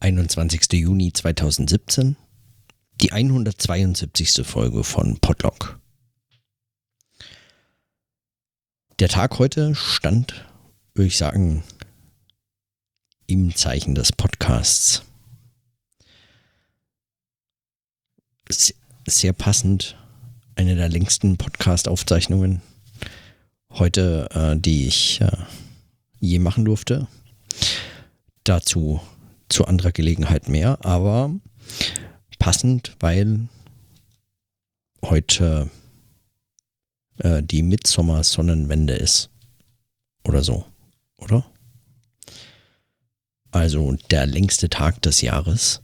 21. Juni 2017, die 172. Folge von Podlock. Der Tag heute stand, würde ich sagen, im Zeichen des Podcasts. Sehr passend, eine der längsten Podcast-Aufzeichnungen heute, äh, die ich äh, je machen durfte. Dazu zu anderer Gelegenheit mehr, aber passend, weil heute äh, die Mitsommer-Sonnenwende ist. Oder so, oder? Also der längste Tag des Jahres.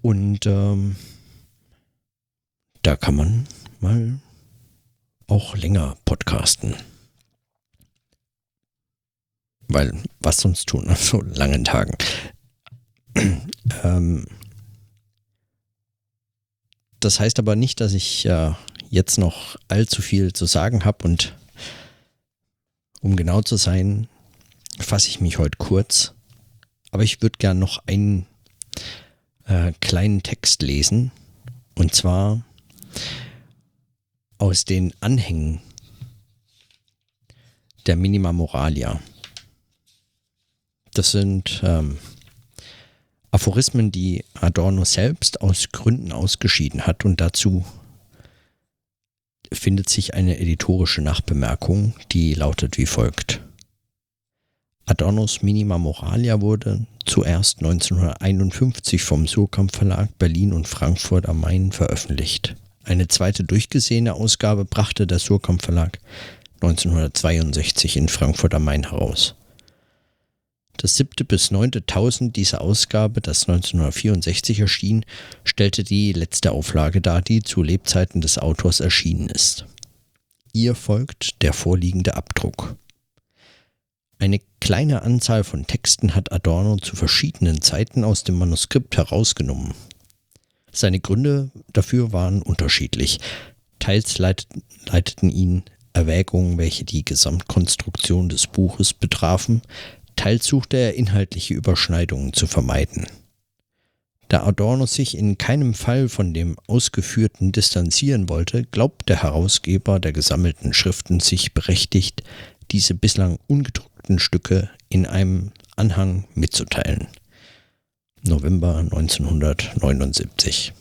Und ähm, da kann man mal auch länger podcasten. Weil was sonst tun an so langen Tagen? ähm, das heißt aber nicht, dass ich äh, jetzt noch allzu viel zu sagen habe und um genau zu sein, fasse ich mich heute kurz. Aber ich würde gern noch einen äh, kleinen Text lesen. Und zwar aus den Anhängen der Minima Moralia. Das sind ähm, Aphorismen, die Adorno selbst aus Gründen ausgeschieden hat und dazu findet sich eine editorische Nachbemerkung, die lautet wie folgt. Adornos Minima Moralia wurde zuerst 1951 vom Surkamp Verlag Berlin und Frankfurt am Main veröffentlicht. Eine zweite durchgesehene Ausgabe brachte der Surkamp Verlag 1962 in Frankfurt am Main heraus. Das siebte bis neunte Tausend dieser Ausgabe, das 1964 erschien, stellte die letzte Auflage dar, die zu Lebzeiten des Autors erschienen ist. Ihr folgt der vorliegende Abdruck. Eine kleine Anzahl von Texten hat Adorno zu verschiedenen Zeiten aus dem Manuskript herausgenommen. Seine Gründe dafür waren unterschiedlich. Teils leiteten ihn Erwägungen, welche die Gesamtkonstruktion des Buches betrafen, Teils suchte er inhaltliche Überschneidungen zu vermeiden. Da Adorno sich in keinem Fall von dem Ausgeführten distanzieren wollte, glaubt der Herausgeber der gesammelten Schriften sich berechtigt, diese bislang ungedruckten Stücke in einem Anhang mitzuteilen. November 1979.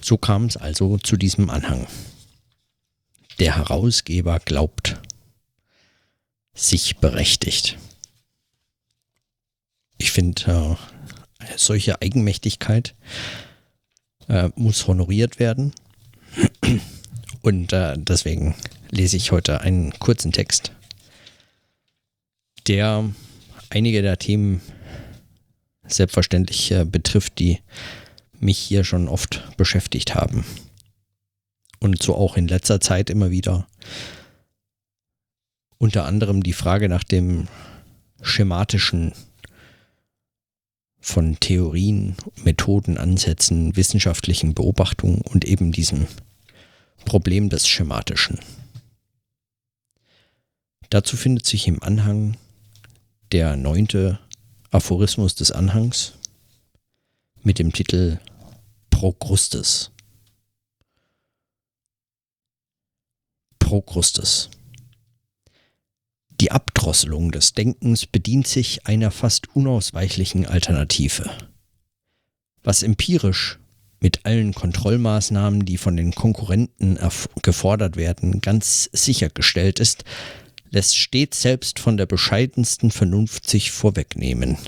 So kam es also zu diesem Anhang. Der Herausgeber glaubt, sich berechtigt. Ich finde, äh, solche Eigenmächtigkeit äh, muss honoriert werden. Und äh, deswegen lese ich heute einen kurzen Text, der einige der Themen selbstverständlich äh, betrifft, die mich hier schon oft beschäftigt haben. Und so auch in letzter Zeit immer wieder unter anderem die Frage nach dem schematischen von Theorien, Methoden, Ansätzen, wissenschaftlichen Beobachtungen und eben diesem Problem des Schematischen. Dazu findet sich im Anhang der neunte Aphorismus des Anhangs mit dem Titel Prokrustes. Prokrustes. Die Abdrosselung des Denkens bedient sich einer fast unausweichlichen Alternative. Was empirisch mit allen Kontrollmaßnahmen, die von den Konkurrenten gefordert werden, ganz sichergestellt ist, lässt stets selbst von der bescheidensten Vernunft sich vorwegnehmen.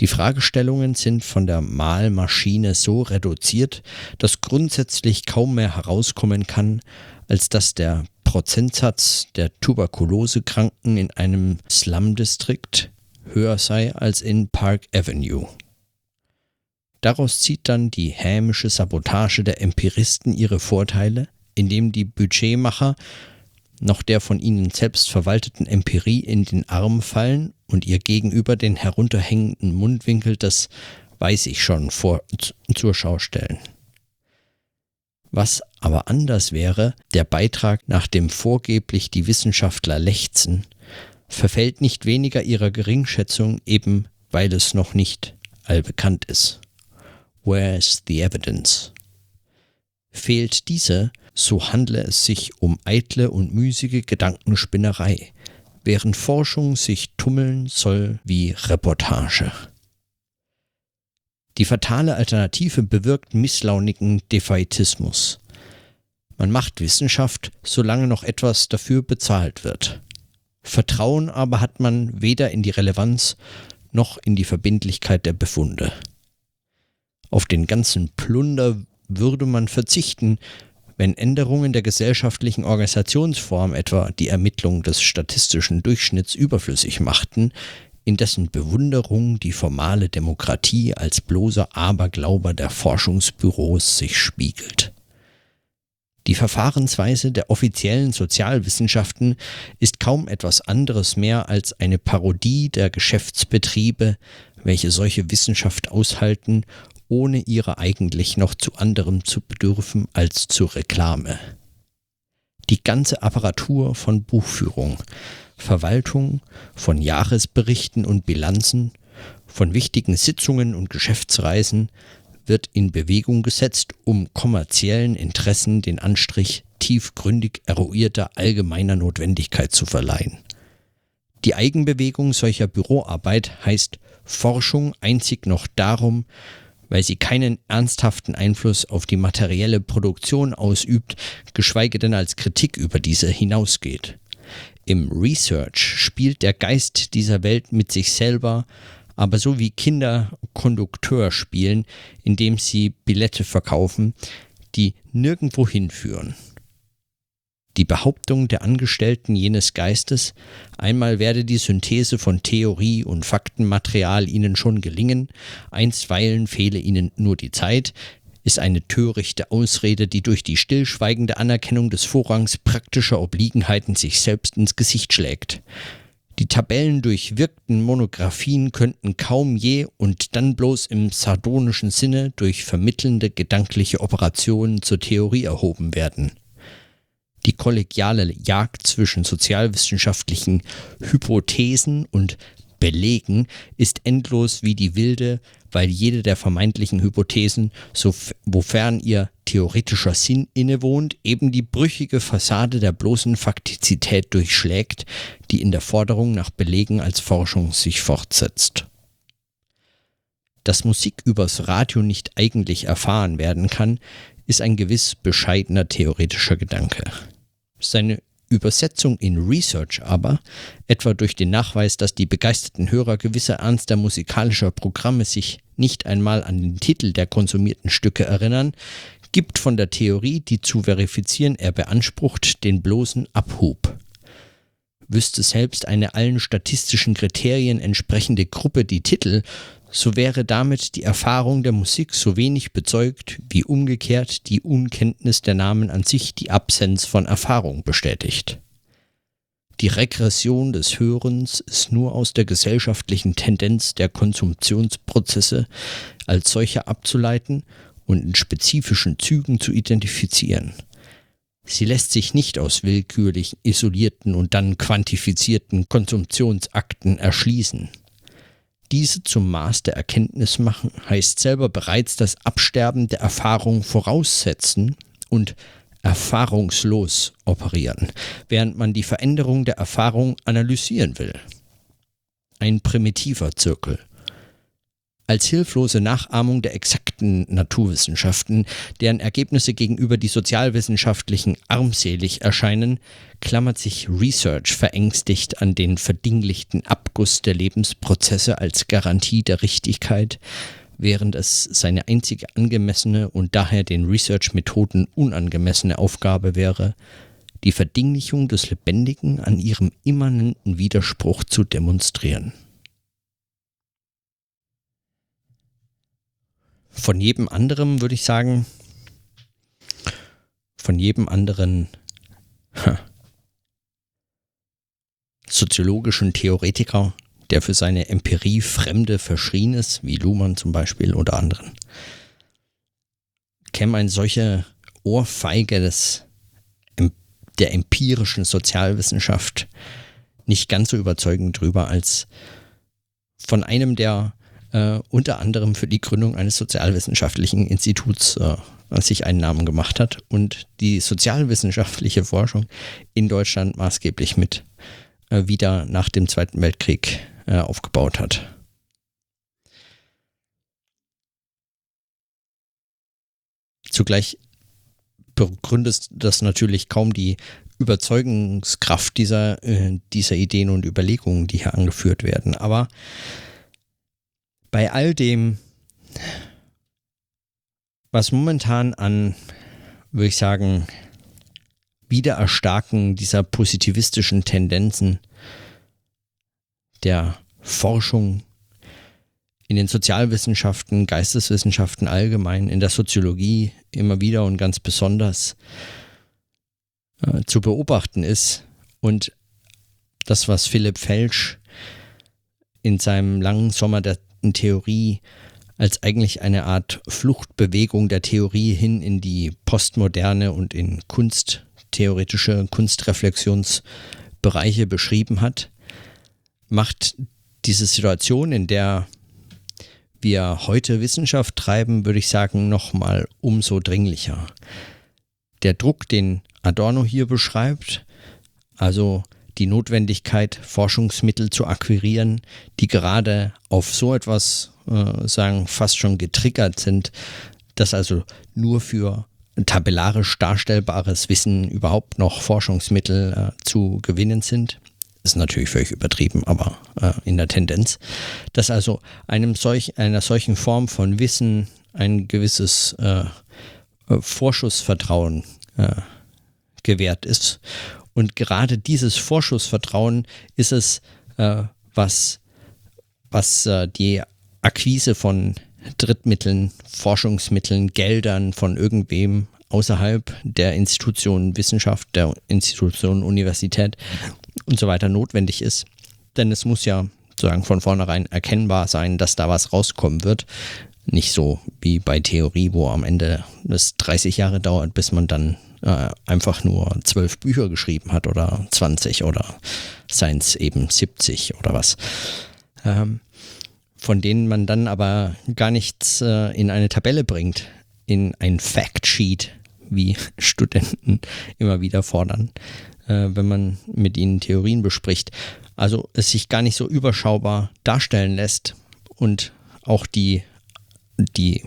Die Fragestellungen sind von der Malmaschine so reduziert, dass grundsätzlich kaum mehr herauskommen kann, als dass der Prozentsatz der Tuberkulosekranken in einem Slum-Distrikt höher sei als in Park Avenue. Daraus zieht dann die hämische Sabotage der Empiristen ihre Vorteile, indem die Budgetmacher noch der von ihnen selbst verwalteten Empirie in den Arm fallen und ihr gegenüber den herunterhängenden Mundwinkel des Weiß ich schon vor, zur Schau stellen. Was aber anders wäre, der Beitrag, nach dem vorgeblich die Wissenschaftler lechzen, verfällt nicht weniger ihrer Geringschätzung, eben weil es noch nicht allbekannt ist. Where's the evidence? Fehlt diese, so handle es sich um eitle und müßige Gedankenspinnerei, während Forschung sich tummeln soll wie Reportage. Die fatale Alternative bewirkt misslaunigen Defaitismus. Man macht Wissenschaft, solange noch etwas dafür bezahlt wird. Vertrauen aber hat man weder in die Relevanz noch in die Verbindlichkeit der Befunde. Auf den ganzen Plunder würde man verzichten, wenn Änderungen der gesellschaftlichen Organisationsform etwa die Ermittlung des statistischen Durchschnitts überflüssig machten, in dessen Bewunderung die formale Demokratie als bloßer Aberglauber der Forschungsbüros sich spiegelt. Die Verfahrensweise der offiziellen Sozialwissenschaften ist kaum etwas anderes mehr als eine Parodie der Geschäftsbetriebe, welche solche Wissenschaft aushalten, ohne ihrer eigentlich noch zu anderem zu bedürfen als zur Reklame. Die ganze Apparatur von Buchführung, Verwaltung, von Jahresberichten und Bilanzen, von wichtigen Sitzungen und Geschäftsreisen wird in Bewegung gesetzt, um kommerziellen Interessen den Anstrich tiefgründig eruierter allgemeiner Notwendigkeit zu verleihen. Die Eigenbewegung solcher Büroarbeit heißt Forschung einzig noch darum, weil sie keinen ernsthaften Einfluss auf die materielle Produktion ausübt, geschweige denn als Kritik über diese hinausgeht. Im Research spielt der Geist dieser Welt mit sich selber, aber so wie Kinder Kondukteur spielen, indem sie Billette verkaufen, die nirgendwo hinführen. Die Behauptung der Angestellten jenes Geistes, einmal werde die Synthese von Theorie und Faktenmaterial ihnen schon gelingen, einstweilen fehle ihnen nur die Zeit, ist eine törichte Ausrede, die durch die stillschweigende Anerkennung des Vorrangs praktischer Obliegenheiten sich selbst ins Gesicht schlägt. Die Tabellen durchwirkten Monographien könnten kaum je und dann bloß im sardonischen Sinne durch vermittelnde gedankliche Operationen zur Theorie erhoben werden. Die kollegiale Jagd zwischen sozialwissenschaftlichen Hypothesen und Belegen ist endlos wie die wilde, weil jede der vermeintlichen Hypothesen, wofern ihr theoretischer Sinn innewohnt, eben die brüchige Fassade der bloßen Faktizität durchschlägt, die in der Forderung nach Belegen als Forschung sich fortsetzt. Dass Musik übers Radio nicht eigentlich erfahren werden kann, ist ein gewiss bescheidener theoretischer Gedanke. Seine Übersetzung in Research aber, etwa durch den Nachweis, dass die begeisterten Hörer gewisser ernster musikalischer Programme sich nicht einmal an den Titel der konsumierten Stücke erinnern, gibt von der Theorie, die zu verifizieren er beansprucht, den bloßen Abhub. Wüsste selbst eine allen statistischen Kriterien entsprechende Gruppe die Titel, so wäre damit die Erfahrung der Musik so wenig bezeugt, wie umgekehrt die Unkenntnis der Namen an sich die Absenz von Erfahrung bestätigt. Die Regression des Hörens ist nur aus der gesellschaftlichen Tendenz der Konsumptionsprozesse als solche abzuleiten und in spezifischen Zügen zu identifizieren. Sie lässt sich nicht aus willkürlich isolierten und dann quantifizierten Konsumptionsakten erschließen. Diese zum Maß der Erkenntnis machen, heißt selber bereits das Absterben der Erfahrung voraussetzen und erfahrungslos operieren, während man die Veränderung der Erfahrung analysieren will. Ein primitiver Zirkel als hilflose Nachahmung der exakten Naturwissenschaften, deren Ergebnisse gegenüber die sozialwissenschaftlichen armselig erscheinen, klammert sich Research verängstigt an den verdinglichten Abguss der Lebensprozesse als Garantie der Richtigkeit, während es seine einzige angemessene und daher den Research-Methoden unangemessene Aufgabe wäre, die Verdinglichung des Lebendigen an ihrem immanenten Widerspruch zu demonstrieren. Von jedem anderen würde ich sagen, von jedem anderen soziologischen Theoretiker, der für seine Empirie Fremde verschrien ist, wie Luhmann zum Beispiel oder anderen, käme eine solche Ohrfeige des, der empirischen Sozialwissenschaft nicht ganz so überzeugend drüber als von einem, der äh, unter anderem für die Gründung eines sozialwissenschaftlichen Instituts äh, sich einen Namen gemacht hat und die sozialwissenschaftliche Forschung in Deutschland maßgeblich mit äh, wieder nach dem Zweiten Weltkrieg äh, aufgebaut hat. Zugleich begründet das natürlich kaum die Überzeugungskraft dieser, äh, dieser Ideen und Überlegungen, die hier angeführt werden. Aber bei all dem, was momentan an, würde ich sagen, Wiedererstarken dieser positivistischen Tendenzen der Forschung in den Sozialwissenschaften, Geisteswissenschaften allgemein, in der Soziologie immer wieder und ganz besonders äh, zu beobachten ist. Und das, was Philipp Felsch in seinem langen Sommer der Theorie als eigentlich eine Art Fluchtbewegung der Theorie hin in die Postmoderne und in kunsttheoretische Kunstreflexionsbereiche beschrieben hat, macht diese Situation, in der wir heute Wissenschaft treiben, würde ich sagen, nochmal umso dringlicher. Der Druck, den Adorno hier beschreibt, also die Notwendigkeit, Forschungsmittel zu akquirieren, die gerade auf so etwas, äh, sagen, fast schon getriggert sind, dass also nur für tabellarisch darstellbares Wissen überhaupt noch Forschungsmittel äh, zu gewinnen sind ist natürlich völlig übertrieben, aber äh, in der Tendenz, dass also einem solch, einer solchen Form von Wissen ein gewisses äh, Vorschussvertrauen äh, gewährt ist. Und gerade dieses Vorschussvertrauen ist es, äh, was, was äh, die Akquise von Drittmitteln, Forschungsmitteln, Geldern von irgendwem außerhalb der Institution Wissenschaft, der Institution Universität und so weiter notwendig ist. Denn es muss ja sozusagen von vornherein erkennbar sein, dass da was rauskommen wird. Nicht so wie bei Theorie, wo am Ende es 30 Jahre dauert, bis man dann äh, einfach nur zwölf Bücher geschrieben hat oder 20 oder seien es eben 70 oder was. Ähm, von denen man dann aber gar nichts äh, in eine Tabelle bringt, in ein Factsheet, wie Studenten immer wieder fordern, äh, wenn man mit ihnen Theorien bespricht. Also es sich gar nicht so überschaubar darstellen lässt und auch die, die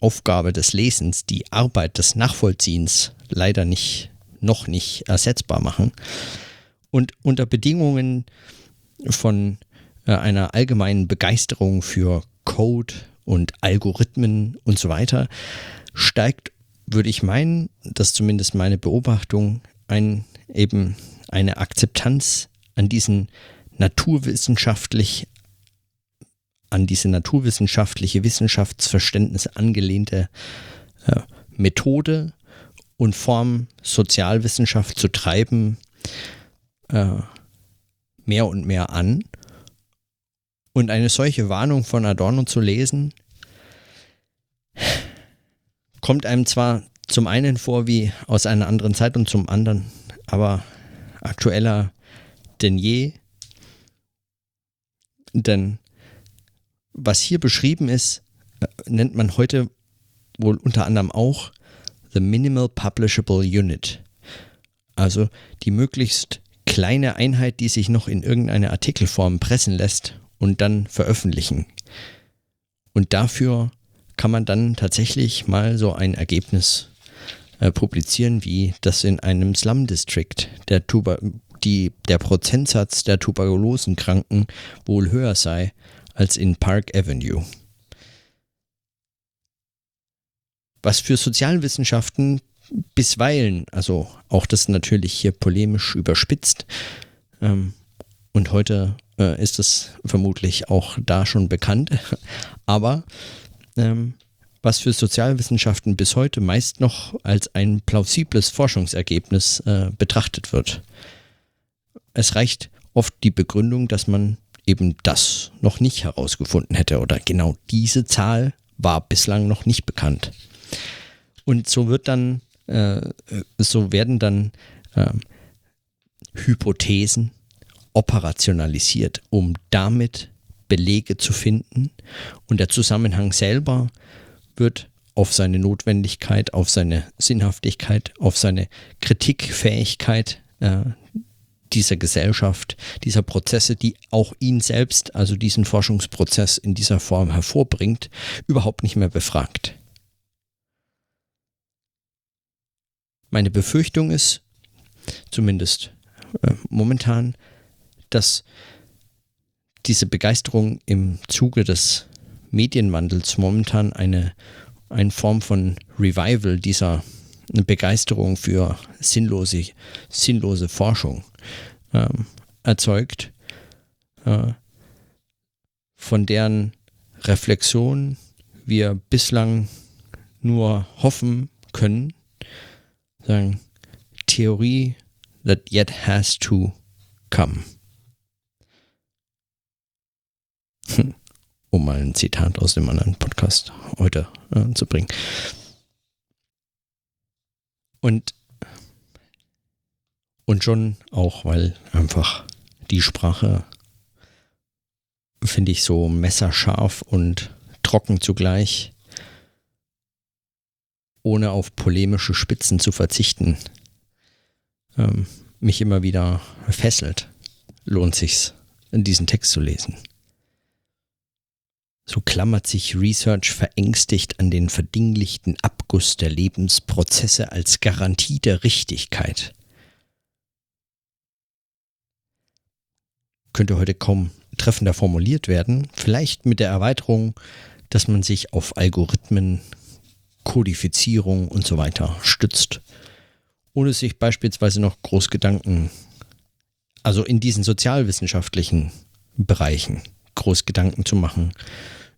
Aufgabe des Lesens, die Arbeit des Nachvollziehens leider nicht, noch nicht ersetzbar machen. Und unter Bedingungen von äh, einer allgemeinen Begeisterung für Code und Algorithmen und so weiter steigt würde ich meinen, dass zumindest meine Beobachtung ein, eben eine Akzeptanz an diesen naturwissenschaftlich an diese naturwissenschaftliche Wissenschaftsverständnis angelehnte äh, Methode und Form Sozialwissenschaft zu treiben äh, mehr und mehr an. Und eine solche Warnung von Adorno zu lesen, kommt einem zwar zum einen vor wie aus einer anderen Zeit und zum anderen aber aktueller denn je. Denn was hier beschrieben ist, äh, nennt man heute wohl unter anderem auch the Minimal Publishable Unit. Also die möglichst kleine Einheit, die sich noch in irgendeine Artikelform pressen lässt und dann veröffentlichen. Und dafür kann man dann tatsächlich mal so ein Ergebnis äh, publizieren, wie das in einem Slum District der, Tuber die, der Prozentsatz der Tuberkulosenkranken wohl höher sei als in Park Avenue. Was für Sozialwissenschaften bisweilen, also auch das natürlich hier polemisch überspitzt, ähm, und heute äh, ist es vermutlich auch da schon bekannt, aber ähm, was für Sozialwissenschaften bis heute meist noch als ein plausibles Forschungsergebnis äh, betrachtet wird. Es reicht oft die Begründung, dass man eben das noch nicht herausgefunden hätte oder genau diese Zahl war bislang noch nicht bekannt. Und so wird dann äh, so werden dann äh, Hypothesen operationalisiert, um damit Belege zu finden. Und der Zusammenhang selber wird auf seine Notwendigkeit, auf seine Sinnhaftigkeit, auf seine Kritikfähigkeit äh, dieser Gesellschaft, dieser Prozesse, die auch ihn selbst, also diesen Forschungsprozess in dieser Form hervorbringt, überhaupt nicht mehr befragt. Meine Befürchtung ist, zumindest äh, momentan, dass diese Begeisterung im Zuge des Medienwandels momentan eine, eine Form von Revival dieser Begeisterung für sinnlose, sinnlose Forschung ähm, erzeugt, äh, von deren Reflexion wir bislang nur hoffen können, sagen, Theorie that yet has to come. Hm. Um mal ein Zitat aus dem anderen Podcast heute äh, zu bringen. Und, und schon auch, weil einfach die Sprache, finde ich, so messerscharf und trocken zugleich, ohne auf polemische Spitzen zu verzichten, ähm, mich immer wieder fesselt, lohnt sich's, diesen Text zu lesen. So klammert sich Research verängstigt an den verdinglichten Abguss der Lebensprozesse als Garantie der Richtigkeit. Könnte heute kaum treffender formuliert werden, vielleicht mit der Erweiterung, dass man sich auf Algorithmen, Kodifizierung und so weiter stützt, ohne sich beispielsweise noch groß Gedanken, also in diesen sozialwissenschaftlichen Bereichen, groß Gedanken zu machen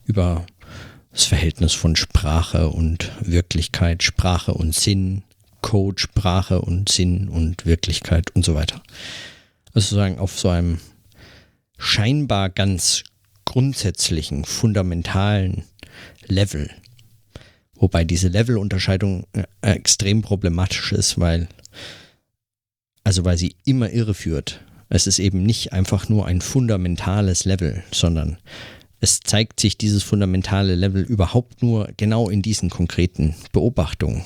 über das Verhältnis von Sprache und Wirklichkeit, Sprache und Sinn, Code, Sprache und Sinn und Wirklichkeit und so weiter. Also sozusagen auf so einem scheinbar ganz grundsätzlichen, fundamentalen Level. Wobei diese Levelunterscheidung äh, extrem problematisch ist, weil, also weil sie immer irreführt. Es ist eben nicht einfach nur ein fundamentales Level, sondern es zeigt sich dieses fundamentale Level überhaupt nur genau in diesen konkreten Beobachtungen.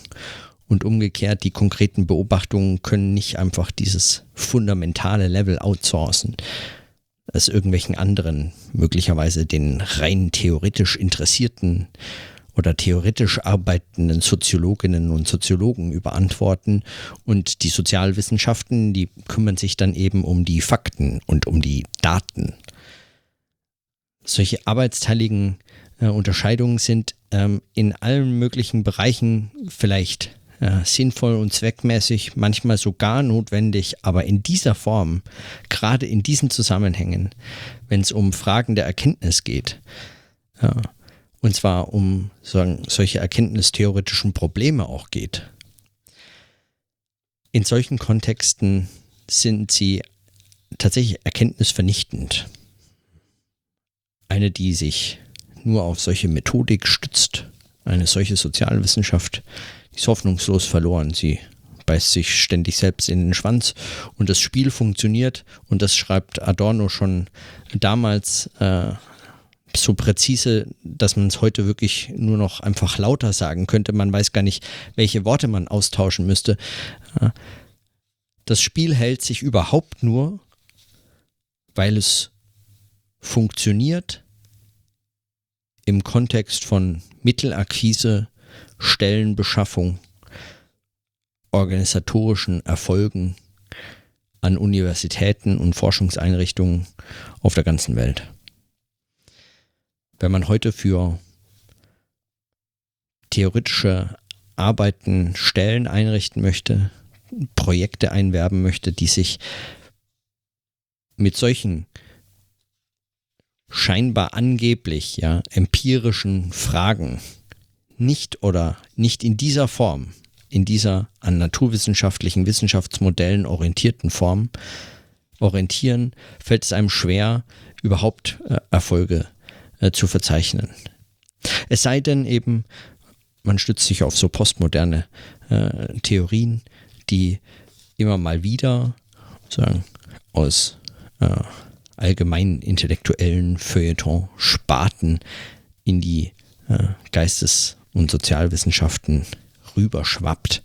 Und umgekehrt, die konkreten Beobachtungen können nicht einfach dieses fundamentale Level outsourcen, es irgendwelchen anderen, möglicherweise den rein theoretisch interessierten oder theoretisch arbeitenden Soziologinnen und Soziologen überantworten. Und die Sozialwissenschaften, die kümmern sich dann eben um die Fakten und um die Daten solche arbeitsteiligen äh, Unterscheidungen sind ähm, in allen möglichen Bereichen vielleicht äh, sinnvoll und zweckmäßig, manchmal sogar notwendig, aber in dieser Form, gerade in diesen Zusammenhängen, wenn es um Fragen der Erkenntnis geht, ja, und zwar um sagen, solche erkenntnistheoretischen Probleme auch geht, in solchen Kontexten sind sie tatsächlich erkenntnisvernichtend. Eine, die sich nur auf solche Methodik stützt, eine solche Sozialwissenschaft, ist hoffnungslos verloren. Sie beißt sich ständig selbst in den Schwanz und das Spiel funktioniert und das schreibt Adorno schon damals äh, so präzise, dass man es heute wirklich nur noch einfach lauter sagen könnte. Man weiß gar nicht, welche Worte man austauschen müsste. Äh, das Spiel hält sich überhaupt nur, weil es funktioniert im Kontext von Mittelakquise, Stellenbeschaffung, organisatorischen Erfolgen an Universitäten und Forschungseinrichtungen auf der ganzen Welt. Wenn man heute für theoretische Arbeiten Stellen einrichten möchte, Projekte einwerben möchte, die sich mit solchen scheinbar angeblich ja empirischen Fragen nicht oder nicht in dieser Form, in dieser an naturwissenschaftlichen Wissenschaftsmodellen orientierten Form orientieren, fällt es einem schwer, überhaupt äh, Erfolge äh, zu verzeichnen. Es sei denn eben, man stützt sich auf so postmoderne äh, Theorien, die immer mal wieder sagen, aus äh, allgemeinen intellektuellen Feuilleton-Sparten in die äh, Geistes- und Sozialwissenschaften rüberschwappt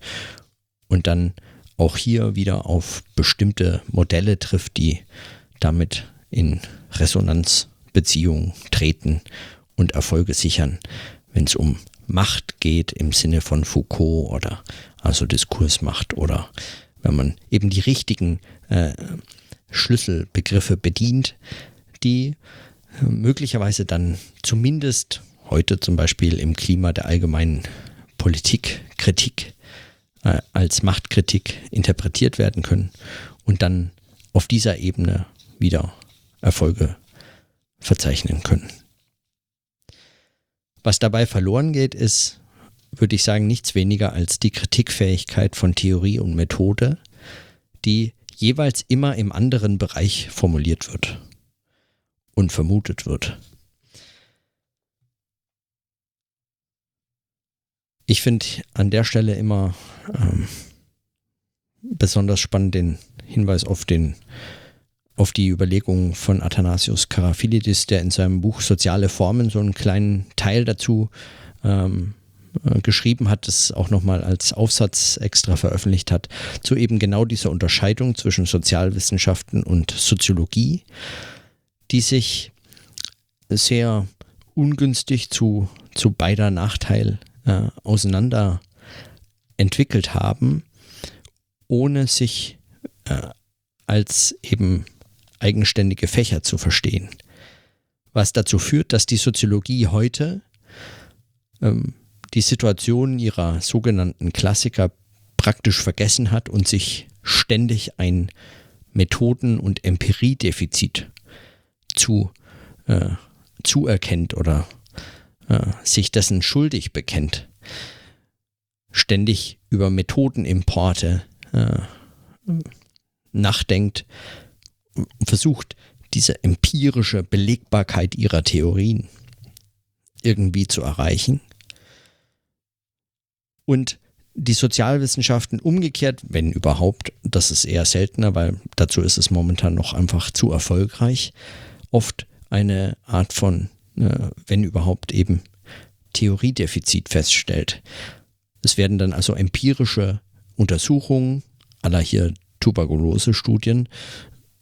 und dann auch hier wieder auf bestimmte Modelle trifft, die damit in Resonanzbeziehungen treten und Erfolge sichern, wenn es um Macht geht im Sinne von Foucault oder also Diskursmacht oder wenn man eben die richtigen äh, Schlüsselbegriffe bedient, die äh, möglicherweise dann zumindest heute zum Beispiel im Klima der allgemeinen Politikkritik äh, als Machtkritik interpretiert werden können und dann auf dieser Ebene wieder Erfolge verzeichnen können. Was dabei verloren geht, ist, würde ich sagen, nichts weniger als die Kritikfähigkeit von Theorie und Methode, die jeweils immer im anderen Bereich formuliert wird und vermutet wird. Ich finde an der Stelle immer ähm, besonders spannend den Hinweis auf den auf die Überlegungen von Athanasius Karaphilidis, der in seinem Buch Soziale Formen so einen kleinen Teil dazu ähm, äh, geschrieben hat, das auch nochmal als Aufsatz extra veröffentlicht hat, zu eben genau dieser Unterscheidung zwischen Sozialwissenschaften und Soziologie, die sich sehr ungünstig zu, zu beider Nachteil äh, auseinander entwickelt haben, ohne sich äh, als eben eigenständige Fächer zu verstehen. Was dazu führt, dass die Soziologie heute ähm, die Situation ihrer sogenannten Klassiker praktisch vergessen hat und sich ständig ein Methoden- und Empiriedefizit zu, äh, zuerkennt oder sich dessen schuldig bekennt. Ständig über Methodenimporte nachdenkt, versucht, diese empirische Belegbarkeit ihrer Theorien irgendwie zu erreichen. Und die Sozialwissenschaften umgekehrt, wenn überhaupt, das ist eher seltener, weil dazu ist es momentan noch einfach zu erfolgreich, oft eine Art von, wenn überhaupt eben Theoriedefizit feststellt. Es werden dann also empirische Untersuchungen aller hier Tuberkulose-Studien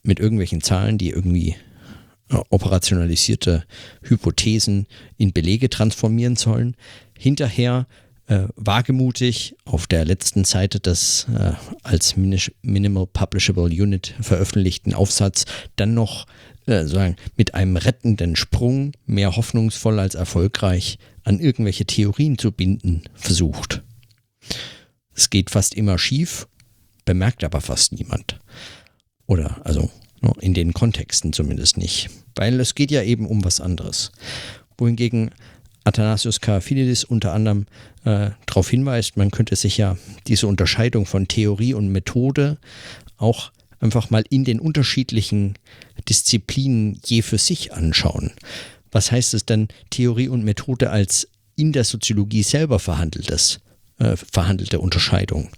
mit irgendwelchen Zahlen, die irgendwie äh, operationalisierte Hypothesen in Belege transformieren sollen. Hinterher äh, wagemutig auf der letzten Seite des äh, als Minimal Publishable Unit veröffentlichten Aufsatz dann noch äh, sagen, mit einem rettenden Sprung, mehr hoffnungsvoll als erfolgreich, an irgendwelche Theorien zu binden versucht. Es geht fast immer schief, bemerkt aber fast niemand. Oder also ne, in den Kontexten zumindest nicht. Weil es geht ja eben um was anderes. Wohingegen Athanasius Karaphilidis unter anderem äh, darauf hinweist, man könnte sich ja diese Unterscheidung von Theorie und Methode auch einfach mal in den unterschiedlichen Disziplinen je für sich anschauen. Was heißt es denn, Theorie und Methode als in der Soziologie selber verhandeltes, äh, verhandelte Unterscheidung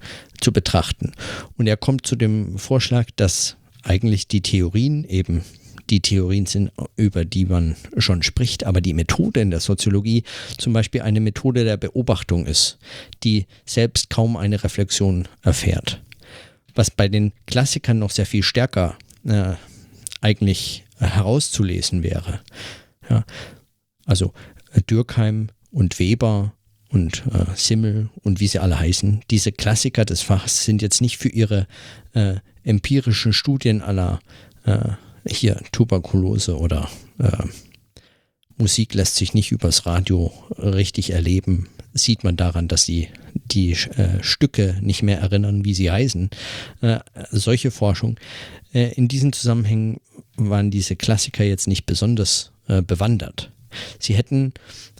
zu betrachten? Und er kommt zu dem Vorschlag, dass eigentlich die Theorien eben die Theorien sind, über die man schon spricht, aber die Methode in der Soziologie zum Beispiel eine Methode der Beobachtung ist, die selbst kaum eine Reflexion erfährt. Was bei den Klassikern noch sehr viel stärker äh, eigentlich herauszulesen wäre. Ja, also äh, Dürkheim und Weber und äh, Simmel und wie sie alle heißen, diese Klassiker des Fachs sind jetzt nicht für ihre äh, empirischen Studien aller äh, hier Tuberkulose oder äh, Musik lässt sich nicht übers Radio richtig erleben, sieht man daran, dass sie die äh, Stücke nicht mehr erinnern, wie sie heißen. Äh, solche Forschung. Äh, in diesen Zusammenhängen waren diese Klassiker jetzt nicht besonders äh, bewandert. Sie hätten,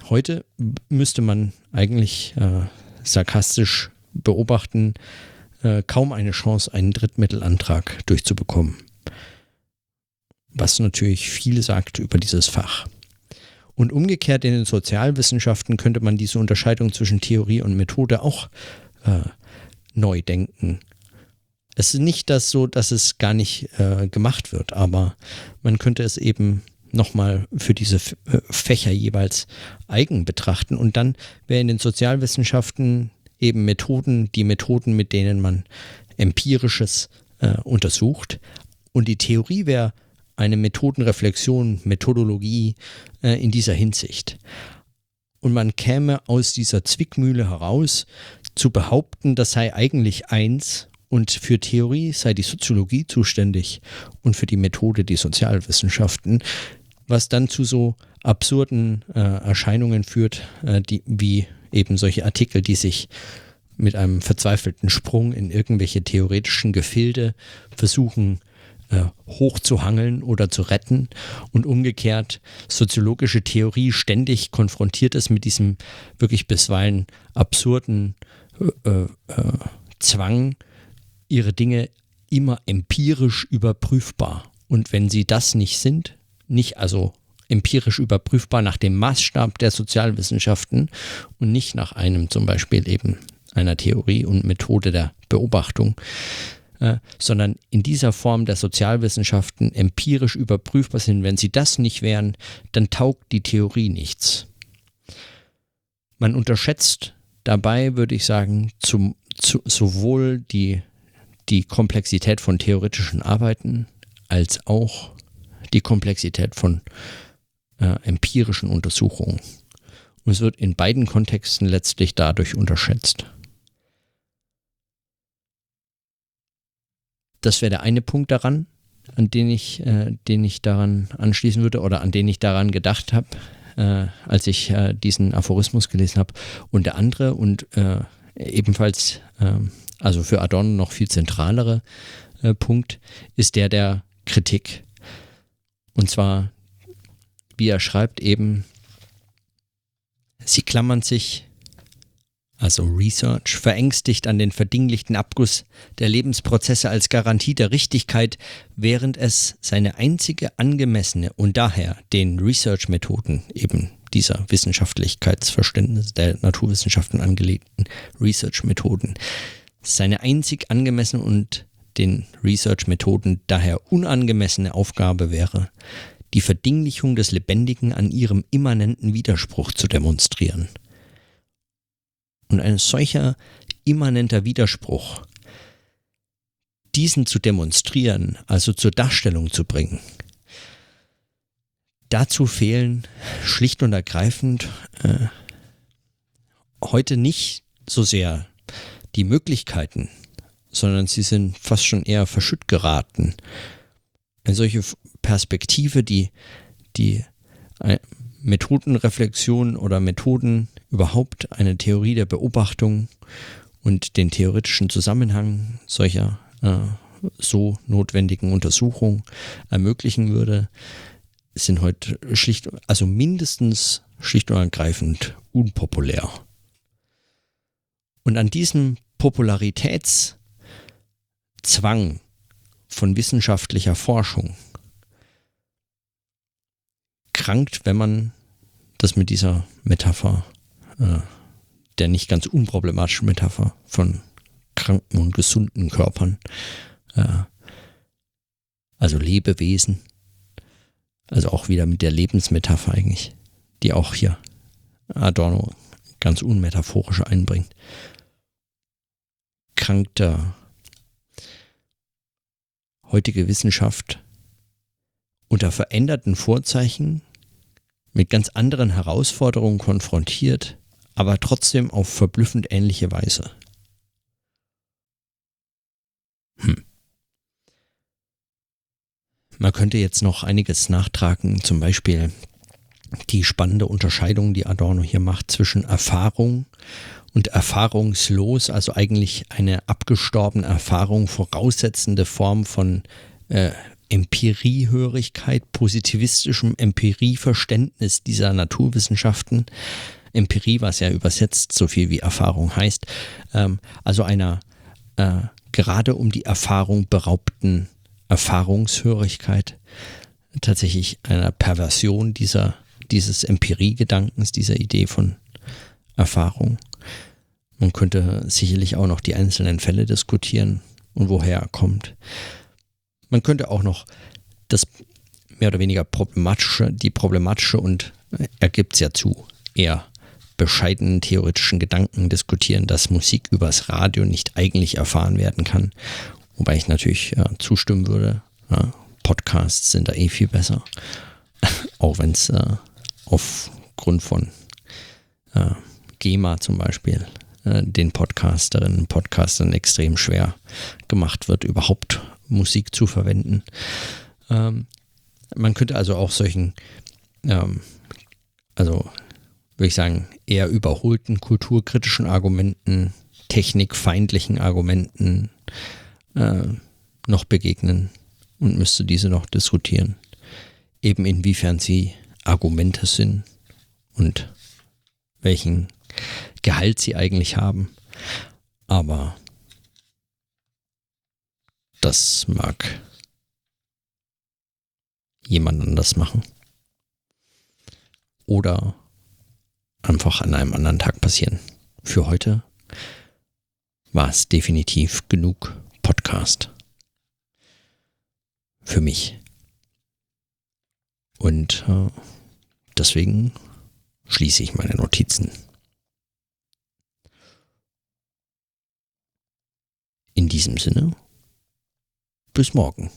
heute müsste man eigentlich äh, sarkastisch beobachten, äh, kaum eine Chance, einen Drittmittelantrag durchzubekommen. Was natürlich viel sagt über dieses Fach. Und umgekehrt in den Sozialwissenschaften könnte man diese Unterscheidung zwischen Theorie und Methode auch äh, neu denken. Es ist nicht das so, dass es gar nicht äh, gemacht wird, aber man könnte es eben nochmal für diese äh, Fächer jeweils eigen betrachten. Und dann wäre in den Sozialwissenschaften eben Methoden, die Methoden, mit denen man empirisches äh, untersucht. Und die Theorie wäre eine Methodenreflexion, Methodologie äh, in dieser Hinsicht. Und man käme aus dieser Zwickmühle heraus, zu behaupten, das sei eigentlich eins und für Theorie sei die Soziologie zuständig und für die Methode die Sozialwissenschaften, was dann zu so absurden äh, Erscheinungen führt, äh, die, wie eben solche Artikel, die sich mit einem verzweifelten Sprung in irgendwelche theoretischen Gefilde versuchen äh, hochzuhangeln oder zu retten und umgekehrt soziologische Theorie ständig konfrontiert ist mit diesem wirklich bisweilen absurden äh, äh, Zwang, ihre Dinge immer empirisch überprüfbar. Und wenn sie das nicht sind, nicht also empirisch überprüfbar nach dem Maßstab der Sozialwissenschaften und nicht nach einem zum Beispiel eben einer Theorie und Methode der Beobachtung, äh, sondern in dieser Form der Sozialwissenschaften empirisch überprüfbar sind. Wenn sie das nicht wären, dann taugt die Theorie nichts. Man unterschätzt dabei, würde ich sagen, zum, zu, sowohl die die Komplexität von theoretischen Arbeiten als auch die Komplexität von äh, empirischen Untersuchungen. Und es wird in beiden Kontexten letztlich dadurch unterschätzt. Das wäre der eine Punkt daran, an den ich, äh, den ich daran anschließen würde oder an den ich daran gedacht habe, äh, als ich äh, diesen Aphorismus gelesen habe. Und der andere und äh, ebenfalls ähm, also für Adorno noch viel zentralere äh, Punkt, ist der der Kritik. Und zwar, wie er schreibt, eben, sie klammern sich, also Research, verängstigt an den verdinglichten Abguss der Lebensprozesse als Garantie der Richtigkeit, während es seine einzige angemessene und daher den Research-Methoden eben dieser Wissenschaftlichkeitsverständnis der Naturwissenschaften angelegten Research-Methoden seine einzig angemessene und den Research-Methoden daher unangemessene Aufgabe wäre, die Verdinglichung des Lebendigen an ihrem immanenten Widerspruch zu demonstrieren. Und ein solcher immanenter Widerspruch, diesen zu demonstrieren, also zur Darstellung zu bringen, dazu fehlen schlicht und ergreifend äh, heute nicht so sehr die Möglichkeiten, sondern sie sind fast schon eher verschütt geraten. Eine solche Perspektive, die die äh, Methodenreflexion oder Methoden überhaupt eine Theorie der Beobachtung und den theoretischen Zusammenhang solcher äh, so notwendigen Untersuchungen ermöglichen würde, sind heute schlicht, also mindestens schlicht und ergreifend unpopulär. Und an diesem Popularitätszwang von wissenschaftlicher Forschung krankt, wenn man das mit dieser Metapher, der nicht ganz unproblematischen Metapher von kranken und gesunden Körpern, äh, also Lebewesen, also auch wieder mit der Lebensmetapher eigentlich, die auch hier Adorno ganz unmetaphorisch einbringt. Erkrankter heutige Wissenschaft unter veränderten Vorzeichen mit ganz anderen Herausforderungen konfrontiert, aber trotzdem auf verblüffend ähnliche Weise. Hm. Man könnte jetzt noch einiges nachtragen, zum Beispiel die spannende Unterscheidung, die Adorno hier macht zwischen Erfahrung und erfahrungslos, also eigentlich eine abgestorbene Erfahrung voraussetzende Form von äh, Empiriehörigkeit, positivistischem Empirieverständnis dieser Naturwissenschaften. Empirie, was ja übersetzt so viel wie Erfahrung heißt, ähm, also einer äh, gerade um die Erfahrung beraubten Erfahrungshörigkeit, tatsächlich einer Perversion dieser dieses Empirie-Gedankens, dieser Idee von Erfahrung. Man könnte sicherlich auch noch die einzelnen Fälle diskutieren und woher er kommt. Man könnte auch noch das mehr oder weniger problematische, die problematische und er gibt es ja zu, eher bescheidenen theoretischen Gedanken diskutieren, dass Musik übers Radio nicht eigentlich erfahren werden kann. Wobei ich natürlich ja, zustimmen würde. Ja, Podcasts sind da eh viel besser. Auch wenn es äh, aufgrund von äh, GEMA zum Beispiel äh, den Podcasterinnen und Podcastern extrem schwer gemacht wird, überhaupt Musik zu verwenden. Ähm, man könnte also auch solchen, ähm, also würde ich sagen, eher überholten kulturkritischen Argumenten, technikfeindlichen Argumenten äh, noch begegnen und müsste diese noch diskutieren. Eben inwiefern sie Argumente sind und welchen Gehalt sie eigentlich haben. Aber das mag jemand anders machen. Oder einfach an einem anderen Tag passieren. Für heute war es definitiv genug Podcast. Für mich. Und äh, deswegen schließe ich meine Notizen. In diesem Sinne, bis morgen.